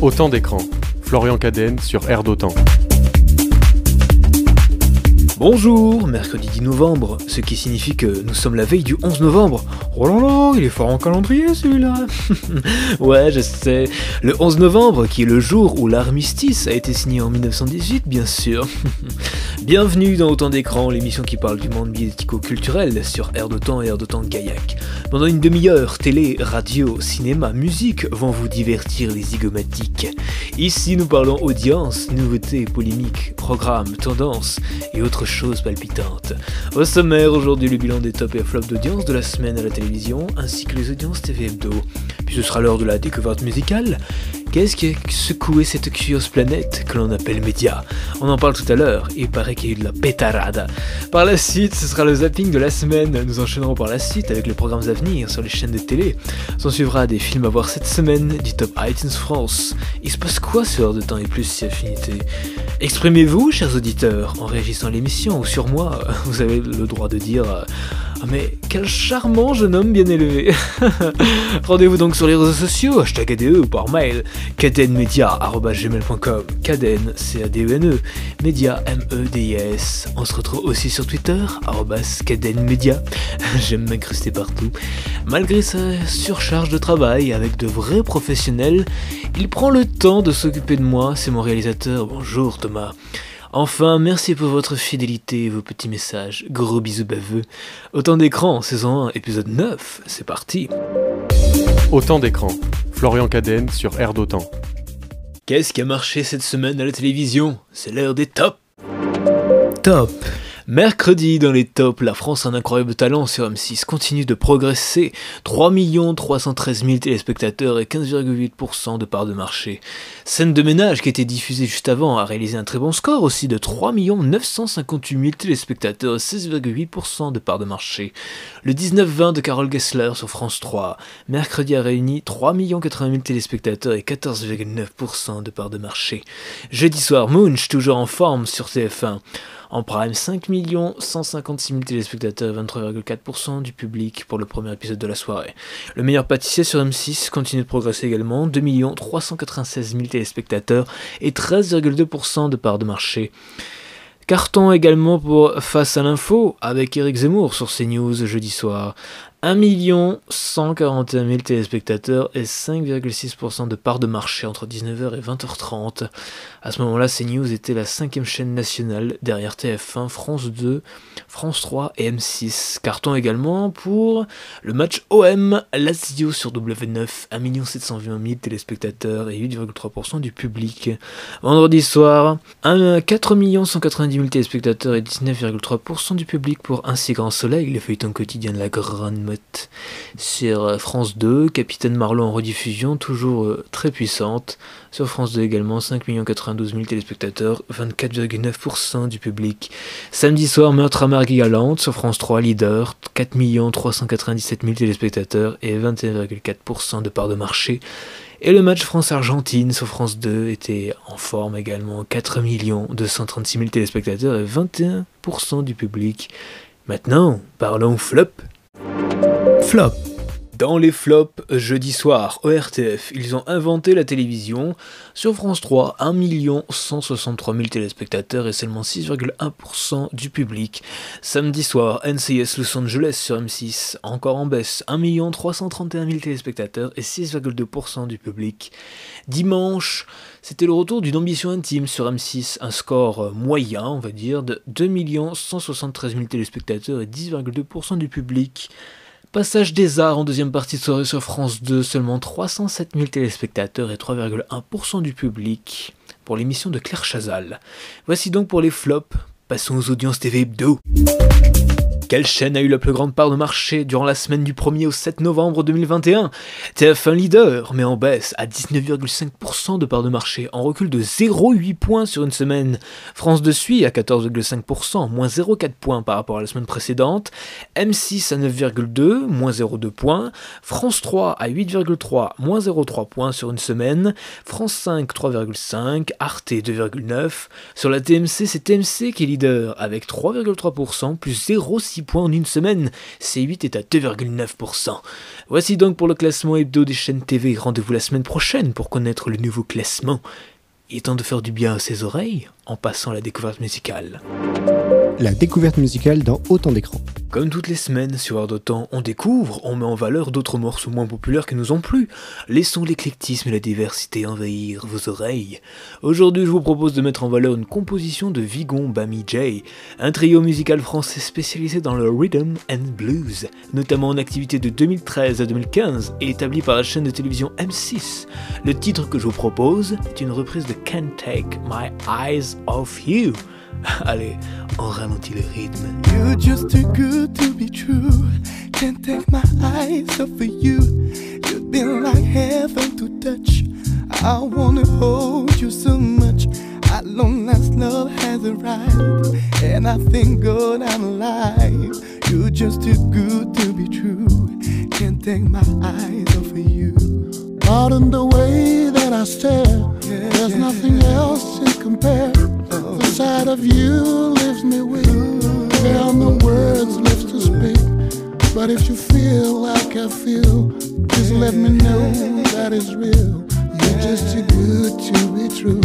Autant d'écran. Florian Cadenne sur Air d'Autant. Bonjour, mercredi 10 novembre, ce qui signifie que nous sommes la veille du 11 novembre. Oh là là, il est fort en calendrier celui-là. ouais, je sais. Le 11 novembre, qui est le jour où l'armistice a été signé en 1918, bien sûr. Bienvenue dans Autant d'écran, l'émission qui parle du monde médico-culturel sur Air de Temps et Air de Temps Gaillac. Pendant une demi-heure, télé, radio, cinéma, musique vont vous divertir les zygomatiques. Ici, nous parlons audience, nouveautés, polémiques, programmes, tendances et autres choses palpitantes. Au sommaire, aujourd'hui, le bilan des tops et flops d'audience de la semaine à la télévision, ainsi que les audiences TV Hebdo. Puis ce sera l'heure de la découverte musicale. Qu'est-ce qui a secoué cette curieuse planète que l'on appelle média On en parle tout à l'heure, il paraît qu'il y a eu de la pétarade. Par la suite, ce sera le zapping de la semaine. Nous enchaînerons par la suite avec les programmes à venir sur les chaînes de télé. S'en suivra des films à voir cette semaine, du Top iTunes France. Il se passe quoi sur Heure de Temps et Plus si affinité? Exprimez-vous, chers auditeurs, en réagissant l'émission ou sur moi. Vous avez le droit de dire ah mais quel charmant jeune homme bien élevé Rendez-vous donc sur les réseaux sociaux, hashtag ADE ou par mail, cadenmedia.gmail.com Caden, C-A-D-E-N-E, Media, M-E-D-I-S. On se retrouve aussi sur Twitter, cadenmedia. J'aime m'incruster partout. Malgré sa surcharge de travail avec de vrais professionnels, il prend le temps de s'occuper de moi, c'est mon réalisateur. Bonjour Thomas. Enfin, merci pour votre fidélité et vos petits messages. Gros bisous baveux. Autant d'écran, saison 1, épisode 9, c'est parti. Autant d'écran. Florian Cadenne sur Air d'Autant. Qu'est-ce qui a marché cette semaine à la télévision? C'est l'heure des tops. Top. Mercredi, dans les tops, la France un incroyable talent sur M6 continue de progresser. 3 313 000 téléspectateurs et 15,8% de part de marché. Scène de ménage qui était diffusée juste avant a réalisé un très bon score aussi de 3 958 000 téléspectateurs et 16,8% de part de marché. Le 19-20 de Carole Gessler sur France 3, mercredi a réuni 3 80 000 téléspectateurs et 14,9% de part de marché. Jeudi soir, Munch, toujours en forme sur TF1. En prime, 5 156 000 téléspectateurs, 23,4% du public pour le premier épisode de la soirée. Le meilleur pâtissier sur M6 continue de progresser également, 2 396 000 téléspectateurs et 13,2% de part de marché. Carton également pour Face à l'info avec Eric Zemmour sur CNews jeudi soir. 1 141 000 téléspectateurs et 5,6% de part de marché entre 19h et 20h30. À ce moment-là, CNews était la cinquième chaîne nationale derrière TF1, France 2, France 3 et M6. Carton également pour le match OM Lazio sur W9, 1 720 000 téléspectateurs et 8,3% du public. Vendredi soir, 4 190 000 téléspectateurs et 19,3% du public pour Un grand soleil, le feuilleton quotidien de la grande sur France 2, Capitaine Marlowe en rediffusion, toujours euh, très puissante. Sur France 2 également, 5 92 000 téléspectateurs, 24,9% du public. Samedi soir, Meurtre à Marguerite Galante sur France 3, leader, 4 397 000 téléspectateurs et 21,4% de part de marché. Et le match France-Argentine sur France 2 était en forme également, 4 236 000 téléspectateurs et 21% du public. Maintenant, parlons flop. Flop. Dans les flops, jeudi soir, ORTF, ils ont inventé la télévision. Sur France 3, 1 163 000 téléspectateurs et seulement 6,1% du public. Samedi soir, NCS Los Angeles sur M6, encore en baisse, 1 331 000 téléspectateurs et 6,2% du public. Dimanche, c'était le retour d'une ambition intime sur M6, un score moyen, on va dire, de 2 173 000 téléspectateurs et 10,2% du public. Passage des arts en deuxième partie de soirée sur France 2, seulement 307 000 téléspectateurs et 3,1% du public pour l'émission de Claire Chazal. Voici donc pour les flops, passons aux audiences TV Hebdo. Quelle chaîne a eu la plus grande part de marché durant la semaine du 1er au 7 novembre 2021 TF1 leader, mais en baisse à 19,5% de part de marché, en recul de 0,8 points sur une semaine. France 2 suit à 14,5%, moins 0,4 points par rapport à la semaine précédente. M6 à 9,2, moins 0,2 points. France 3 à 8,3, moins 0,3 points sur une semaine. France 5 3,5, Arte 2,9. Sur la TMC, c'est TMC qui est leader avec 3,3%, plus 0,6 points en une semaine. C8 est à 2,9%. Voici donc pour le classement hebdo des chaînes TV. Rendez-vous la semaine prochaine pour connaître le nouveau classement. Il est temps de faire du bien à ses oreilles en passant à la découverte musicale. La découverte musicale dans autant d'écrans. Comme toutes les semaines sur Heure d'Autant, on découvre, on met en valeur d'autres morceaux moins populaires qui nous ont plu. Laissons l'éclectisme et la diversité envahir vos oreilles. Aujourd'hui, je vous propose de mettre en valeur une composition de Vigon Bami J, un trio musical français spécialisé dans le rhythm and blues, notamment en activité de 2013 à 2015 et établi par la chaîne de télévision M6. Le titre que je vous propose est une reprise de Can't Take My Eyes Off You. Allez, on ralentit le rythme. You're just too good to be true. Can't take my eyes off of you. You've been like heaven to touch. I wanna hold you so much. At long last, love has arrived, and I thank God I'm alive. You're just too good to be true. Can't take my eyes off of you. Pardon the way that I stare. Yeah, There's yeah, nothing else to compare. The sight of you leaves me weak. There no words left to speak. But if you feel like I feel, just let me know that it's real. You're just too good to be true.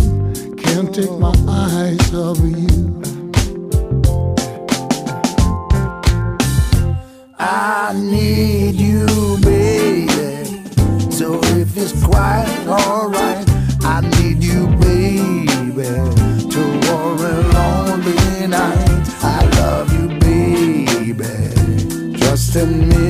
Can't take my eyes off of you. I need quite alright, I need you, baby. To warm a lonely night. I love you, baby. Trust in me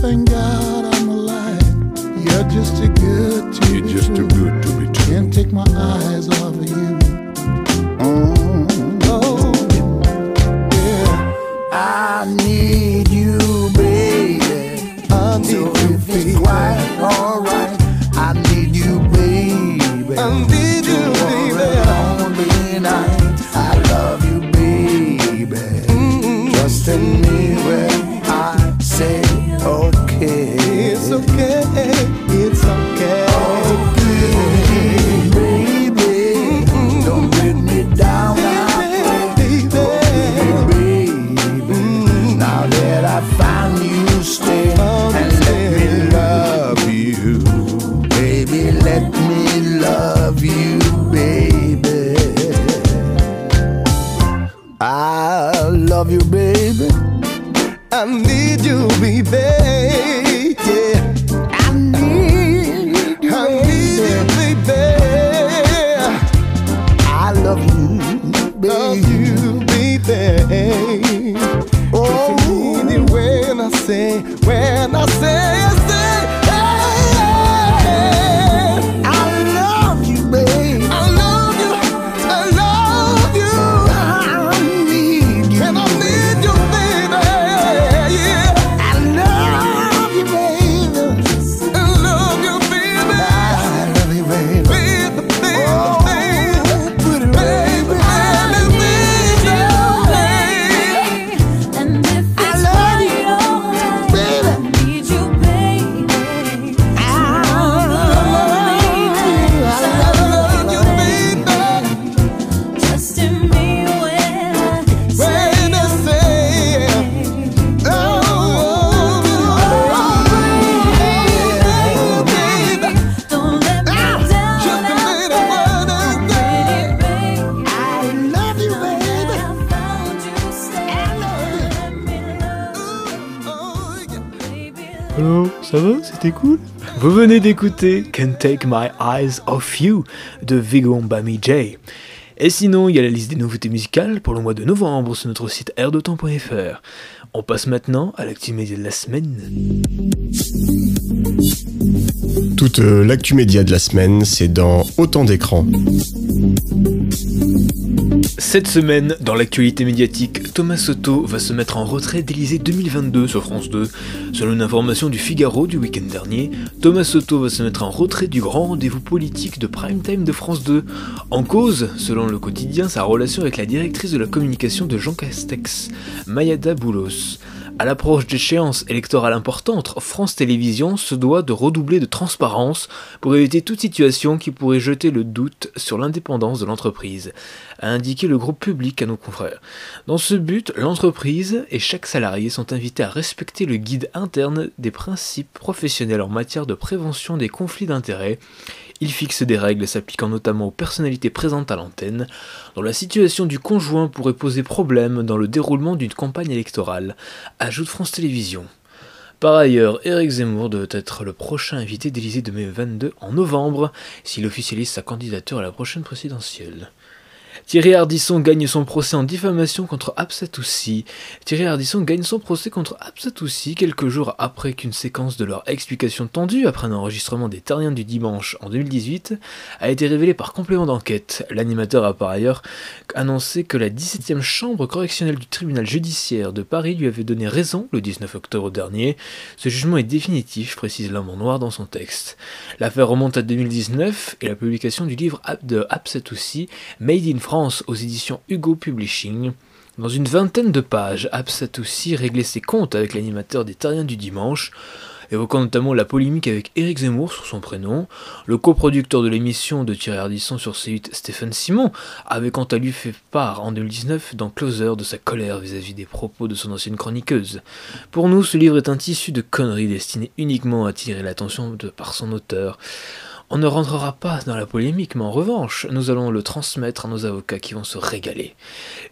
thank God I'm alive. You're just too good to You're be just true. too good to be true. Can't take my eyes off of you. Love you, baby. I need you, baby. Yeah, I need you, I need you, baby. I love you, Love baby. you, baby. Oh, If you need it when I say, when I say, Vous venez d'écouter Can't Take My Eyes Off You de Vigon Bami J. Et sinon, il y a la liste des nouveautés musicales pour le mois de novembre sur notre site airdetemps.fr. On passe maintenant à l'actu média de la semaine. Toute euh, l'actu média de la semaine, c'est dans Autant d'écrans. Cette semaine, dans l'actualité médiatique, Thomas Soto va se mettre en retrait d'Élysée 2022 sur France 2. Selon une information du Figaro du week-end dernier, Thomas Soto va se mettre en retrait du grand rendez-vous politique de prime time de France 2. En cause, selon le quotidien, sa relation avec la directrice de la communication de Jean Castex, Mayada Boulos. À l'approche d'échéances électorales importantes, France Télévisions se doit de redoubler de transparence pour éviter toute situation qui pourrait jeter le doute sur l'indépendance de l'entreprise, a indiqué le groupe public à nos confrères. Dans ce but, l'entreprise et chaque salarié sont invités à respecter le guide interne des principes professionnels en matière de prévention des conflits d'intérêts il fixe des règles s'appliquant notamment aux personnalités présentes à l'antenne, dont la situation du conjoint pourrait poser problème dans le déroulement d'une campagne électorale, ajoute France Télévisions. Par ailleurs, Éric Zemmour devait être le prochain invité d'Élysée 2022 en novembre, s'il officialise sa candidature à la prochaine présidentielle. Thierry Ardisson gagne son procès en diffamation contre Absatoussi. Thierry Ardisson gagne son procès contre Absatoussi quelques jours après qu'une séquence de leur explication tendue après un enregistrement des Terriens du dimanche en 2018 a été révélée par complément d'enquête. L'animateur a par ailleurs annoncé que la 17e chambre correctionnelle du tribunal judiciaire de Paris lui avait donné raison le 19 octobre dernier. Ce jugement est définitif, précise l'homme en noir dans son texte. L'affaire remonte à 2019 et la publication du livre de Absatoussi, Made in France aux éditions Hugo Publishing. Dans une vingtaine de pages, Absatoussi réglait ses comptes avec l'animateur des Terriens du dimanche, évoquant notamment la polémique avec Éric Zemmour sur son prénom. Le coproducteur de l'émission de Thierry Ardisson sur C8, Stéphane Simon, avait quant à lui fait part en 2019 dans Closer de sa colère vis-à-vis des propos de son ancienne chroniqueuse. Pour nous, ce livre est un tissu de conneries destiné uniquement à attirer l'attention par son auteur. On ne rentrera pas dans la polémique, mais en revanche, nous allons le transmettre à nos avocats qui vont se régaler.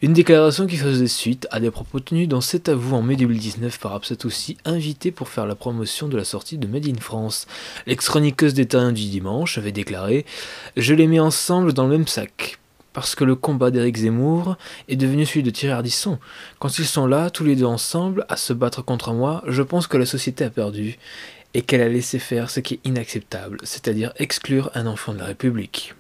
Une déclaration qui faisait suite à des propos tenus dans cet avou en mai 2019 par Absatoussi, invité pour faire la promotion de la sortie de Made in France. L'ex-chroniqueuse des Terriens du dimanche avait déclaré « Je les mets ensemble dans le même sac » parce que le combat d'Éric Zemmour est devenu celui de Thierry Ardisson. Quand ils sont là, tous les deux ensemble, à se battre contre moi, je pense que la société a perdu et qu'elle a laissé faire ce qui est inacceptable, c'est-à-dire exclure un enfant de la République.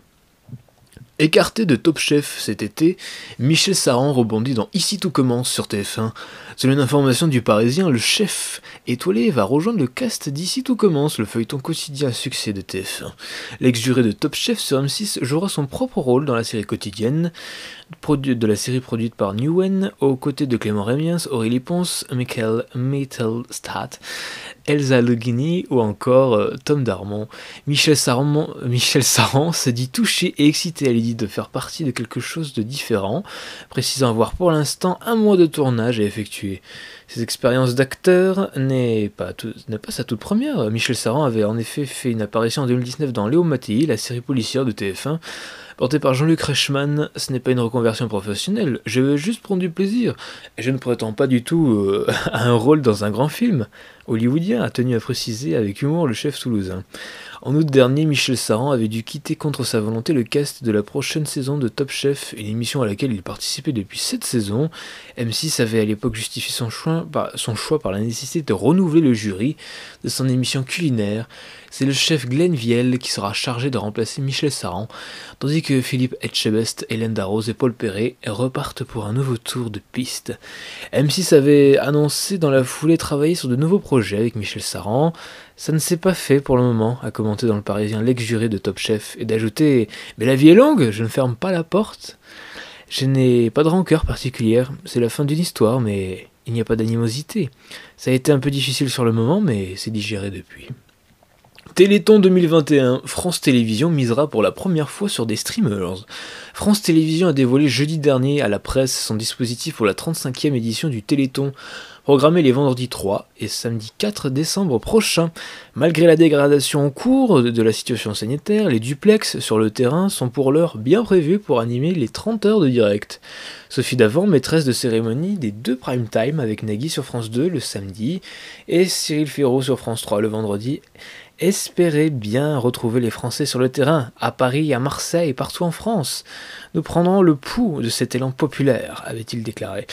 Écarté de Top Chef cet été, Michel Saran rebondit dans Ici tout commence sur TF1. Selon une information du Parisien, le chef étoilé va rejoindre le cast d'Ici tout commence, le feuilleton quotidien à succès de TF1. L'ex-juré de Top Chef sur M6 jouera son propre rôle dans la série quotidienne de la série produite par Newen, aux côtés de Clément Rémiens, Aurélie Ponce, Michael Mittelstadt, Elsa Le Guinea ou encore euh, Tom Darmon. Michel Saran, Michel Saran se dit touché et excité à l'idée de faire partie de quelque chose de différent, précisant avoir pour l'instant un mois de tournage à effectuer. Ses expériences d'acteur n'est pas, sa toute première. Michel Saran avait en effet fait une apparition en 2019 dans Léo Mattei, la série policière de TF1, portée par Jean-Luc Reichmann. Ce n'est pas une reconversion professionnelle, je veux juste prendre du plaisir. Et je ne prétends pas du tout euh, à un rôle dans un grand film hollywoodien, a tenu à préciser avec humour le chef toulousain. En août dernier, Michel Saran avait dû quitter contre sa volonté le cast de la prochaine saison de Top Chef, une émission à laquelle il participait depuis 7 saisons. M6 avait à l'époque justifié son choix, par, la nécessité de renouveler le jury de son émission culinaire. C'est le chef Glenn Viel qui sera chargé de remplacer Michel Saran, tandis que Philippe Etchebest, Hélène Darroze et Paul Perret repartent pour un nouveau tour de piste. M6 avait annoncé dans la foulée travailler sur de nouveaux projets avec Michel Saran. Ça ne s'est pas fait pour le moment, a commenté dans le Parisien l'ex-juré de Top Chef, et d'ajouter Mais la vie est longue, je ne ferme pas la porte. Je n'ai pas de rancœur particulière, c'est la fin d'une histoire, mais il n'y a pas d'animosité. Ça a été un peu difficile sur le moment, mais c'est digéré depuis. Téléthon 2021, France Télévisions misera pour la première fois sur des streamers. France Télévisions a dévoilé jeudi dernier à la presse son dispositif pour la 35e édition du Téléthon, programmé les vendredis 3 et samedi 4 décembre prochain. Malgré la dégradation en cours de la situation sanitaire, les duplex sur le terrain sont pour l'heure bien prévus pour animer les 30 heures de direct. Sophie Davant, maîtresse de cérémonie des deux prime time avec Nagui sur France 2 le samedi et Cyril Ferraud sur France 3 le vendredi, espérait bien retrouver les Français sur le terrain, à Paris, à Marseille partout en France. Nous prendrons le pouls de cet élan populaire, avait-il déclaré.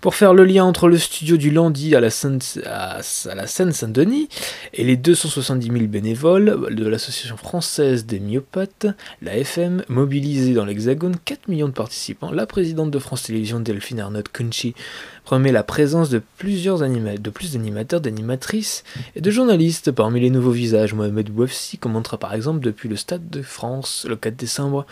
Pour faire le lien entre le studio du Landy à la Seine-Saint-Denis et les 270 000 bénévoles de l'Association française des myopathes, la FM, mobilisée dans l'Hexagone 4 millions de participants, la présidente de France Télévisions, Delphine Arnaud Kunchi, promet la présence de plusieurs anima- de plus d'animateurs, d'animatrices et de journalistes parmi les nouveaux visages. Mohamed Bouafsi commentera par exemple depuis le Stade de France le 4 décembre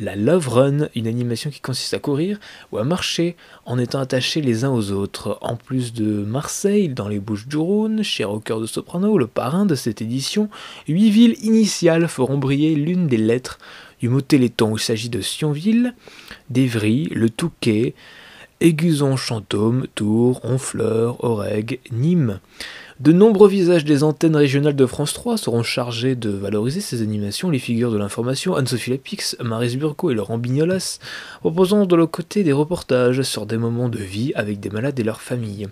la Love Run, une animation qui consiste à courir ou à marcher en étant attachés les uns aux autres. En plus de Marseille, dans les Bouches du Rhône, cher au cœur de Soprano, le parrain de cette édition, huit villes initiales feront briller l'une des lettres du mot Téléthon. Il s'agit de Sionville, d'Evry, le Touquet, Aiguzon, Chantôme, Tours, Honfleur, Orègue, Nîmes. De nombreux visages des antennes régionales de France 3 seront chargés de valoriser ces animations. Les figures de l'information, Anne-Sophie Lapix, Maris Burco et Laurent Bignolas, proposant de leur côté des reportages sur des moments de vie avec des malades et leurs familles.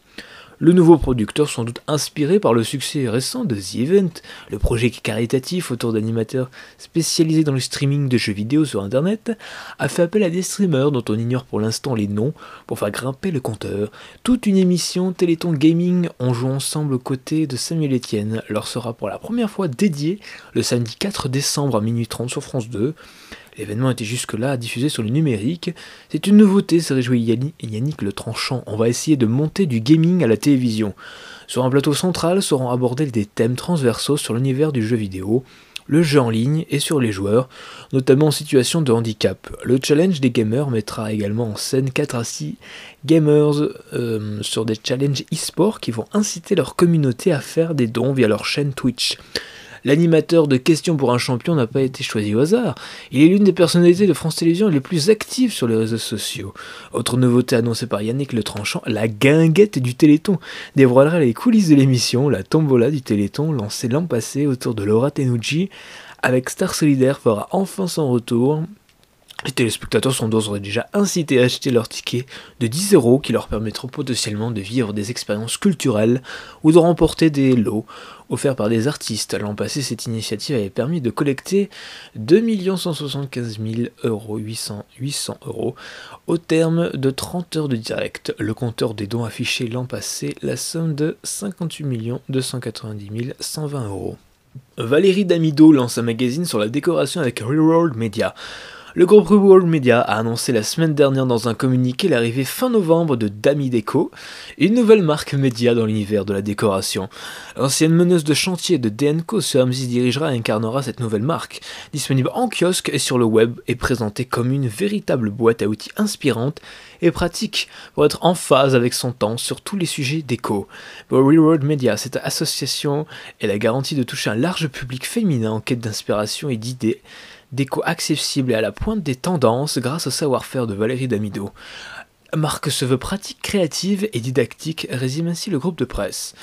Le nouveau producteur, sans doute inspiré par le succès récent de The Event, le projet caritatif autour d'animateurs spécialisés dans le streaming de jeux vidéo sur Internet, a fait appel à des streamers dont on ignore pour l'instant les noms pour faire grimper le compteur. Toute une émission Téléthon Gaming en jouant ensemble aux côtés de Samuel Etienne leur sera pour la première fois dédiée le samedi 4 décembre à minuit 30 sur France 2. L'événement était jusque-là diffusé sur le numérique. C'est une nouveauté, se réjouit Yanni- Yannick Le Tranchant. On va essayer de monter du gaming à la télévision. Sur un plateau central seront abordés des thèmes transversaux sur l'univers du jeu vidéo, le jeu en ligne et sur les joueurs, notamment en situation de handicap. Le challenge des gamers mettra également en scène 4 à 6 gamers euh, sur des challenges e-sport qui vont inciter leur communauté à faire des dons via leur chaîne Twitch. L'animateur de Questions pour un champion n'a pas été choisi au hasard. Il est l'une des personnalités de France Télévisions les plus actives sur les réseaux sociaux. Autre nouveauté annoncée par Yannick Le Tranchant, la guinguette du Téléthon dévoilera les coulisses de l'émission, la tombola du Téléthon lancée l'an passé autour de Laura Tenucci avec Star Solidaire fera enfin son retour. Les téléspectateurs sont d'ores et déjà incités à acheter leur ticket de 10 euros qui leur permettront potentiellement de vivre des expériences culturelles ou de remporter des lots offerts par des artistes. L'an passé, cette initiative avait permis de collecter 2 175 000 euros, 800, 800 euros au terme de 30 heures de direct. Le compteur des dons affichait l'an passé la somme de 58 290 120 euros. Valérie Damido lance un magazine sur la décoration avec Reworld Media. Le groupe Reworld Media a annoncé la semaine dernière dans un communiqué l'arrivée fin novembre de Dami Deco, une nouvelle marque média dans l'univers de la décoration. L'ancienne meneuse de chantier de DNCO sur M6 dirigera et incarnera cette nouvelle marque, disponible en kiosque et sur le web et présentée comme une véritable boîte à outils inspirante et pratique pour être en phase avec son temps sur tous les sujets déco. Pour Reworld Media, cette association est la garantie de toucher un large public féminin en quête d'inspiration et d'idées déco accessible et à la pointe des tendances grâce au savoir-faire de Valérie Damido. Marque se veut pratique, créative et didactique, résume ainsi le groupe de presse.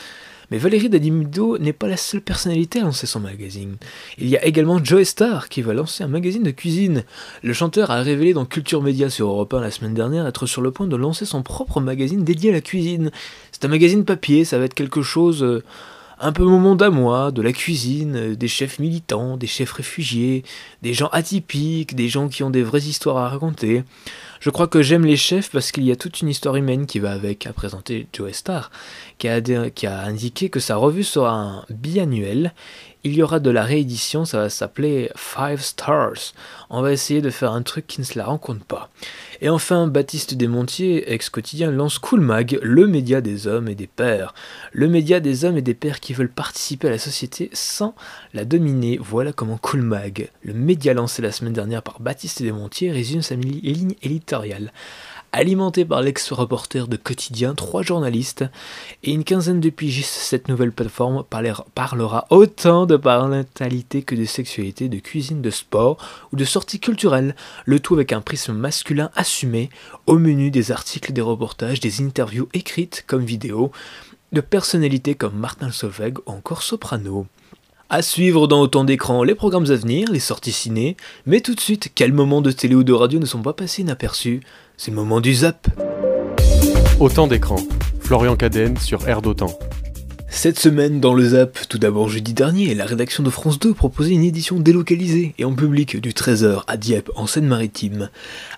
Mais Valérie Damido n'est pas la seule personnalité à lancer son magazine. Il y a également Joe Star qui va lancer un magazine de cuisine. Le chanteur a révélé dans Culture Média sur Europe 1 la semaine dernière être sur le point de lancer son propre magazine dédié à la cuisine. C'est un magazine papier, ça va être quelque chose... un peu mon monde à moi, de la cuisine, euh, des chefs militants, des chefs réfugiés, des gens atypiques, des gens qui ont des vraies histoires à raconter. Je crois que j'aime les chefs parce qu'il y a toute une histoire humaine qui va avec, a présenté Joe Star, qui a, dé- qui a indiqué que sa revue sera un biannuel. Il y aura de la réédition, ça va s'appeler Five Stars. On va essayer de faire un truc qui ne se la rencontre pas. Et enfin, Baptiste Desmontiers, ex-quotidien, lance Cool Mag, le média des hommes et des pères. Le média des hommes et des pères qui veulent participer à la société sans la dominer. Voilà comment Cool Mag, le média lancé la semaine dernière par Baptiste Desmontiers, résume sa ligne éditoriale. Alimenté par l'ex-reporter de quotidien, trois journalistes et une quinzaine de pigistes, cette nouvelle plateforme parler- parlera autant de parentalité que de sexualité, de cuisine, de sport ou de sorties culturelles, le tout avec un prisme masculin assumé, au menu des articles, des reportages, des interviews écrites comme vidéo, de personnalités comme Martin Solveig ou encore Soprano. À suivre dans autant d'écrans les programmes à venir, les sorties ciné, mais tout de suite, quels moments de télé ou de radio ne sont pas passés inaperçus? C'est le moment du zap Autant d'écran. Florian Cadenne sur Air d'Autant. Cette semaine, dans le Zap, tout d'abord jeudi dernier, la rédaction de France 2 proposait une édition délocalisée et en public du Trésor à Dieppe, en Seine-Maritime.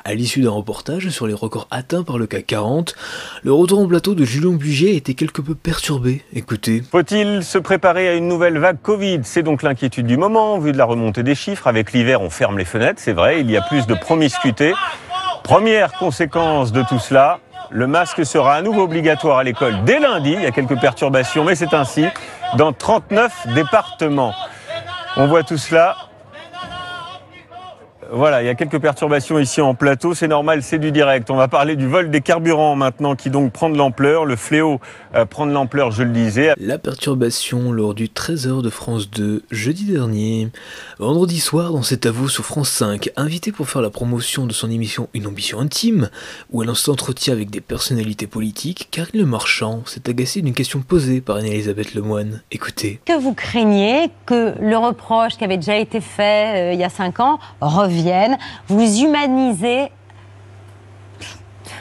À l'issue d'un reportage sur les records atteints par le CAC 40, le retour en plateau de Julien Bugier était quelque peu perturbé. Écoutez. Faut-il se préparer à une nouvelle vague Covid? C'est donc l'inquiétude du moment, vu de la remontée des chiffres. Avec l'hiver, on ferme les fenêtres, c'est vrai, il y a plus de promiscuité. Première conséquence de tout cela, le masque sera à nouveau obligatoire à l'école dès lundi. Il y a quelques perturbations, mais c'est ainsi dans 39 départements. On voit tout cela. Voilà, il y a quelques perturbations ici en plateau, c'est normal, c'est du direct. On va parler du vol des carburants maintenant qui donc prend de l'ampleur. Le fléau euh, prend de l'ampleur, je le disais. La perturbation lors du 13h de France 2 jeudi dernier. Vendredi soir, dans cet avou sur France 5, invité pour faire la promotion de son émission Une ambition intime, où elle s'entretient avec des personnalités politiques, Karine Le Marchand s'est agacée d'une question posée par Anne-Elisabeth Lemoine. Écoutez. que vous craignez que le reproche qui avait déjà été fait euh, il y a cinq ans revienne Vous humanisez,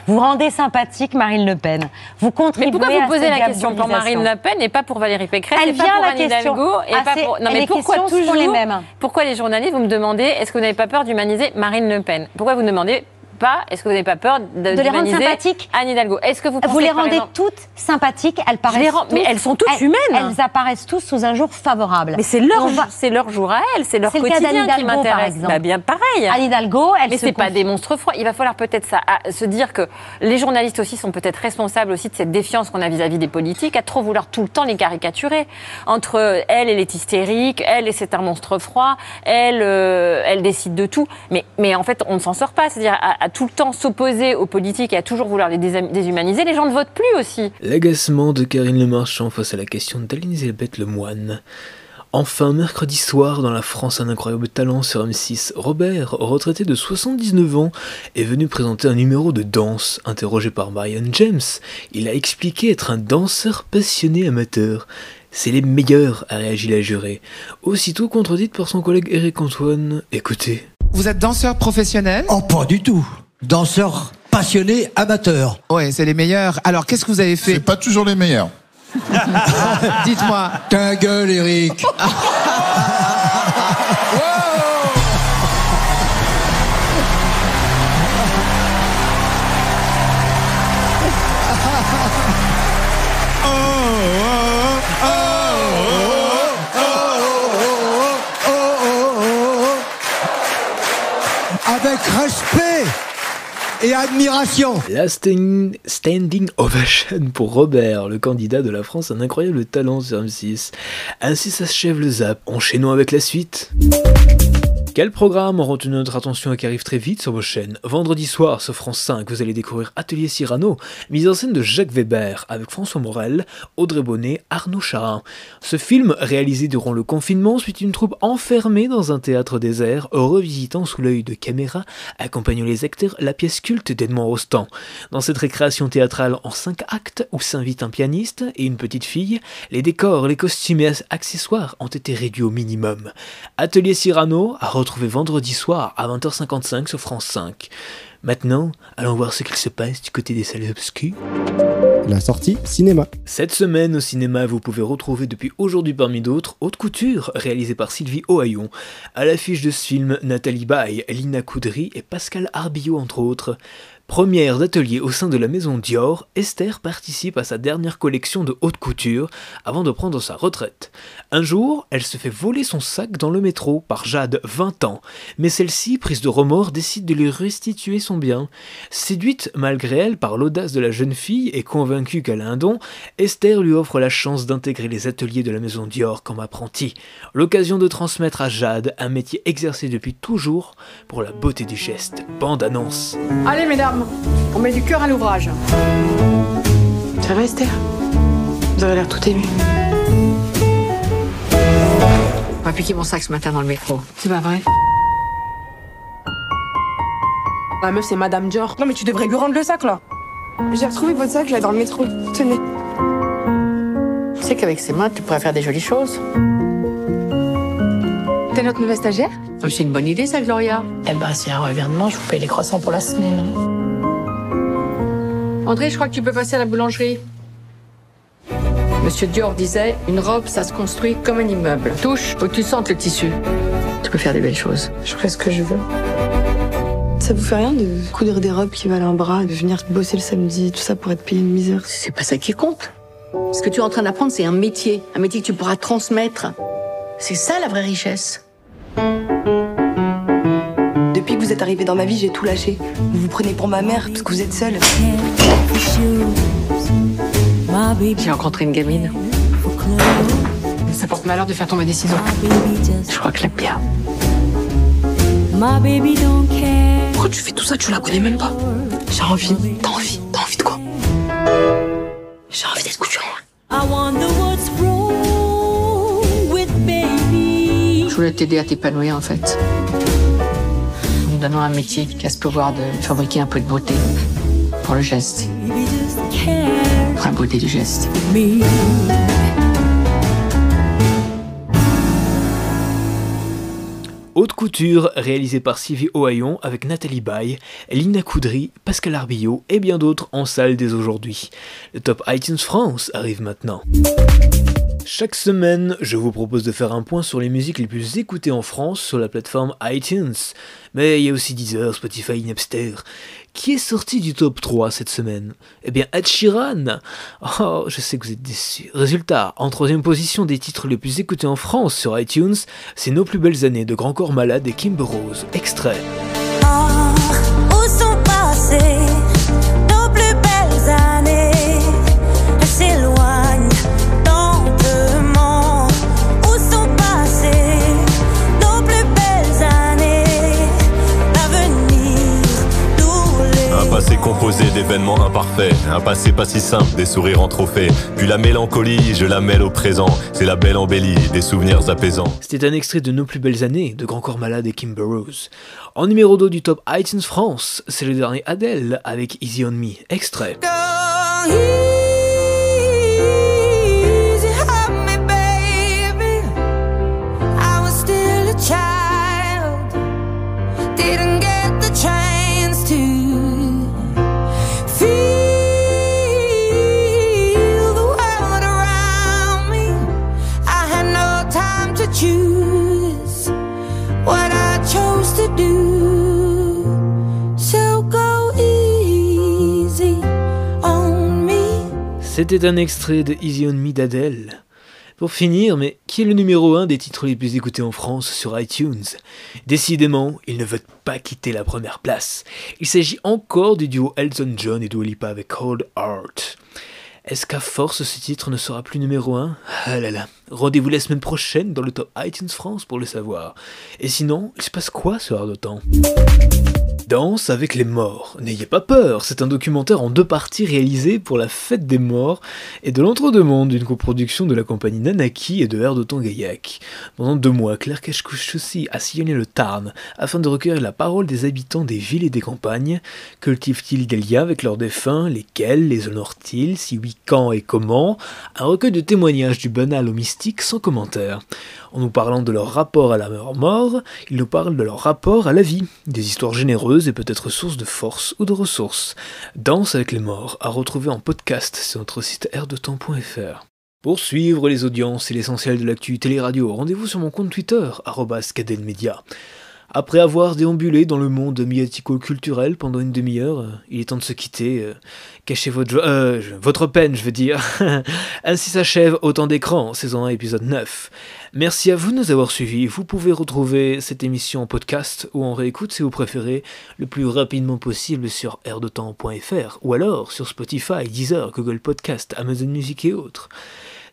vous rendez sympathique Marine Le Pen. Vous contribuez Mais pourquoi à vous posez cette la question pour Marine. Le Pen et pas pour Valérie Pécresse Elle et pas vient pour la Anne question. Hidalgo et Ah, pas pour... Non mais pourquoi toujours les mêmes. Pourquoi les journalistes, vous me demandez est-ce que vous n'avez pas peur d'humaniser Marine Le Pen? Pourquoi vous ne demandez pas est-ce que vous n'avez pas peur de, De les rendre sympathiques Anne Hidalgo? Est-ce que vous pensez Vous les rendez exemple- toutes sympathiques, elles paraissent rends- mais toutes- elles sont toutes elles- humaines. Elles apparaissent tous sous un jour favorable. Mais c'est leur, va- c'est leur jour à elles, c'est leur le quotidien qui m'intéresse. Bah, bien pareil. Anne Hidalgo, elle Mais c'est pas des monstres froids. Il va falloir peut-être ça, à se dire que les journalistes aussi sont peut-être responsables aussi de cette défiance qu'on a vis-à-vis des politiques, à trop vouloir tout le temps les caricaturer. Entre elle, elle est hystérique, elle, et c'est un monstre froid, elle, euh, elle décide de tout. Mais, mais en fait, on ne s'en sort pas. C'est-à-dire à, à tout le temps s'opposer aux politiques et à toujours vouloir les déshumaniser, les gens ne votent plus aussi. L'agacement de Karine Le Marchand face à la question d'Anne-Elisabeth Lemoine. Enfin, mercredi soir, dans la France un incroyable talent sur M6, Robert, retraité de 79 ans, est venu présenter un numéro de danse. Interrogé par Marion James, il a expliqué être un danseur passionné amateur. C'est les meilleurs, a réagi la jurée. Aussitôt contredite par son collègue Eric Antoine. Écoutez. Vous êtes danseur professionnel? Oh, pas du tout. Danseur passionné amateur. Ouais, c'est les meilleurs. Alors, qu'est-ce que vous avez fait C'est pas toujours les meilleurs. Dites-moi. Ta gueule, Eric. Avec respect et admiration. La sting- standing ovation pour Robert, le candidat de la France, un incroyable talent sur M6. Ainsi s'achève le zap. Enchaînons avec la suite. Quel programme auront retenu notre attention et qui arrive très vite sur vos chaînes Vendredi soir sur France 5, vous allez découvrir Atelier Cyrano, mise en scène de Jacques Weber, avec François Morel, Audrey Bonnet, Arnaud Charin. Ce film, réalisé durant le confinement, suit une troupe enfermée dans un théâtre désert, revisitant sous l'œil de caméra, accompagnant les acteurs la pièce culte d'Edmond Rostand. Dans cette récréation théâtrale en cinq actes, où s'invite un pianiste et une petite fille, les décors, les costumes et ac- accessoires ont été réduits au minimum. Atelier Cyrano à retrouver vendredi soir à 20h55 sur France 5. Maintenant, allons voir ce qu'il se passe du côté des salles obscures. La sortie cinéma. Cette semaine au cinéma, vous pouvez retrouver depuis aujourd'hui parmi d'autres Haute Couture, réalisée par Sylvie Ohaillon. À l'affiche de ce film, Nathalie Baye, Lina Coudry et Pascal Arbillot entre autres. Première d'atelier au sein de la maison Dior, Esther participe à sa dernière collection de haute couture avant de prendre sa retraite. Un jour, elle se fait voler son sac dans le métro par Jade, 20 ans, mais celle-ci, prise de remords, décide de lui restituer son bien. Séduite malgré elle par l'audace de la jeune fille et convaincue qu'elle a un don, Esther lui offre la chance d'intégrer les ateliers de la maison Dior comme apprentie. L'occasion de transmettre à Jade un métier exercé depuis toujours pour la beauté du geste. Bande annonce. Allez, mesdames, on met du cœur à l'ouvrage. Ça va, Esther? Vous avez l'air tout ému. On m'a piqué mon sac ce matin dans le métro. C'est pas vrai. La meuf, c'est Madame Dior. Non, mais tu devrais lui rendre le sac, là. J'ai retrouvé votre sac là dans le métro. Tenez. Tu sais qu'avec ses mains, tu pourrais faire des jolies choses. T'es notre nouvelle stagiaire? C'est une bonne idée, ça, Gloria. Eh ben, si un revient demain, je vous paye les croissants pour la semaine. André, je crois que tu peux passer à la boulangerie. Monsieur Dior disait, une robe, ça se construit comme un immeuble. Touche, faut que tu sentes le tissu. Tu peux faire des belles choses. Je ferai ce que je veux. Ça vous fait rien de coudre des robes qui valent un bras, de venir bosser le samedi, tout ça pour être payé une misère? C'est pas ça qui compte. Ce que tu es en train d'apprendre, c'est un métier. Un métier que tu pourras transmettre. C'est ça la vraie richesse. Vous êtes arrivé dans ma vie, j'ai tout lâché. Vous vous prenez pour ma mère parce que vous êtes seule. J'ai rencontré une gamine. Ça porte malheur de faire tomber des ciseaux. Je crois que je l'aime bien. Pourquoi tu fais tout ça? Tu la connais même pas. J'ai envie. T'as envie T'as envie de quoi? J'ai envie d'être couturière. Je voulais t'aider à t'épanouir en fait. Donnant un métier qui a ce pouvoir de fabriquer un peu de beauté pour le geste. Pour la beauté du geste. Haute couture, réalisée par Sylvie Ohaillon avec Nathalie Baye, Lina Coudry, Pascal Arbillot et bien d'autres en salle dès aujourd'hui. Le top iTunes France arrive maintenant. Chaque semaine, je vous propose de faire un point sur les musiques les plus écoutées en France sur la plateforme iTunes. Mais il y a aussi Deezer, Spotify, Napster. Qui est sorti du top 3 cette semaine? Eh bien, Ed Oh, je sais que vous êtes déçus. Résultat, en troisième position des titres les plus écoutés en France sur iTunes, c'est Nos plus belles années de Grand Corps Malade et Kimber Rose. Extrait. Composé d'événements imparfaits, un passé pas si simple, des sourires en trophée. Puis la mélancolie, je la mêle au présent. C'est la belle embellie, des souvenirs apaisants. C'était un extrait de Nos plus belles années de Grand Corps Malade et Kimber Rose. En numéro 2 du top iTunes France, c'est le dernier Adele avec Easy on Me. Extrait. Easy C'était un extrait de Easy on Me d'Adele. Pour finir, mais qui est le numéro 1 des titres les plus écoutés en France sur iTunes? Décidément, il ne veut pas quitter la première place. Il s'agit encore du duo Elton John et Dua avec Cold Heart. Est-ce qu'à force ce titre ne sera plus numéro 1 Ah là là, rendez-vous la semaine prochaine dans le top iTunes France pour le savoir. Et sinon, il se passe quoi ce de temps Danse avec les morts. N'ayez pas peur, c'est un documentaire en deux parties réalisé pour la fête des morts et de l'entre-deux-mondes, une coproduction de la compagnie Nanaki et de Air de Gaillac. Pendant deux mois, Claire Keshkushussi a sillonné le Tarn afin de recueillir la parole des habitants des villes et des campagnes. Cultivent-ils des liens avec leurs défunts Lesquels Les honorent-ils Si oui, quand et comment? Un recueil de témoignages du banal au mystique sans commentaire. En nous parlant de leur rapport à la mort, ils nous parlent de leur rapport à la vie, des histoires généreuses et peut-être sources de force ou de ressources. Danse avec les morts à retrouver en podcast sur notre site airdetemps.fr. Pour suivre les audiences et l'essentiel de l'actu télé-radio, rendez-vous sur mon compte Twitter, @cadelmedia. Après avoir déambulé dans le monde médiatico-culturel pendant une demi-heure, euh, il est temps de se quitter. euh, Cachez votre, euh, votre peine, je veux dire. Ainsi s'achève Autant d'écran, saison 1, épisode 9. Merci à vous de nous avoir suivis. Vous pouvez retrouver cette émission en podcast ou en réécoute si vous préférez le plus rapidement possible sur airdetemps.fr ou alors sur Spotify, Deezer, Google Podcast, Amazon Music et autres.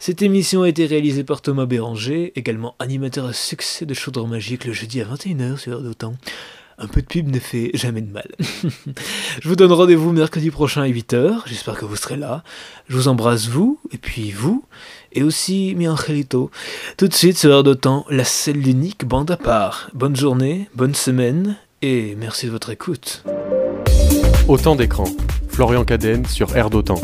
Cette émission a été réalisée par Thomas Béranger, également animateur à succès de Chaudron Magique le jeudi à 21h sur Temps. Un peu de pub ne fait jamais de mal. Je vous donne rendez-vous mercredi prochain à 8h, j'espère que vous serez là. Je vous embrasse vous, et puis vous, et aussi mi angelito. Tout de suite sur de Temps, la seule unique bande à part. Bonne journée, bonne semaine, et merci de votre écoute. Autant d'écran. Florian Cadenne sur Air d'Otan.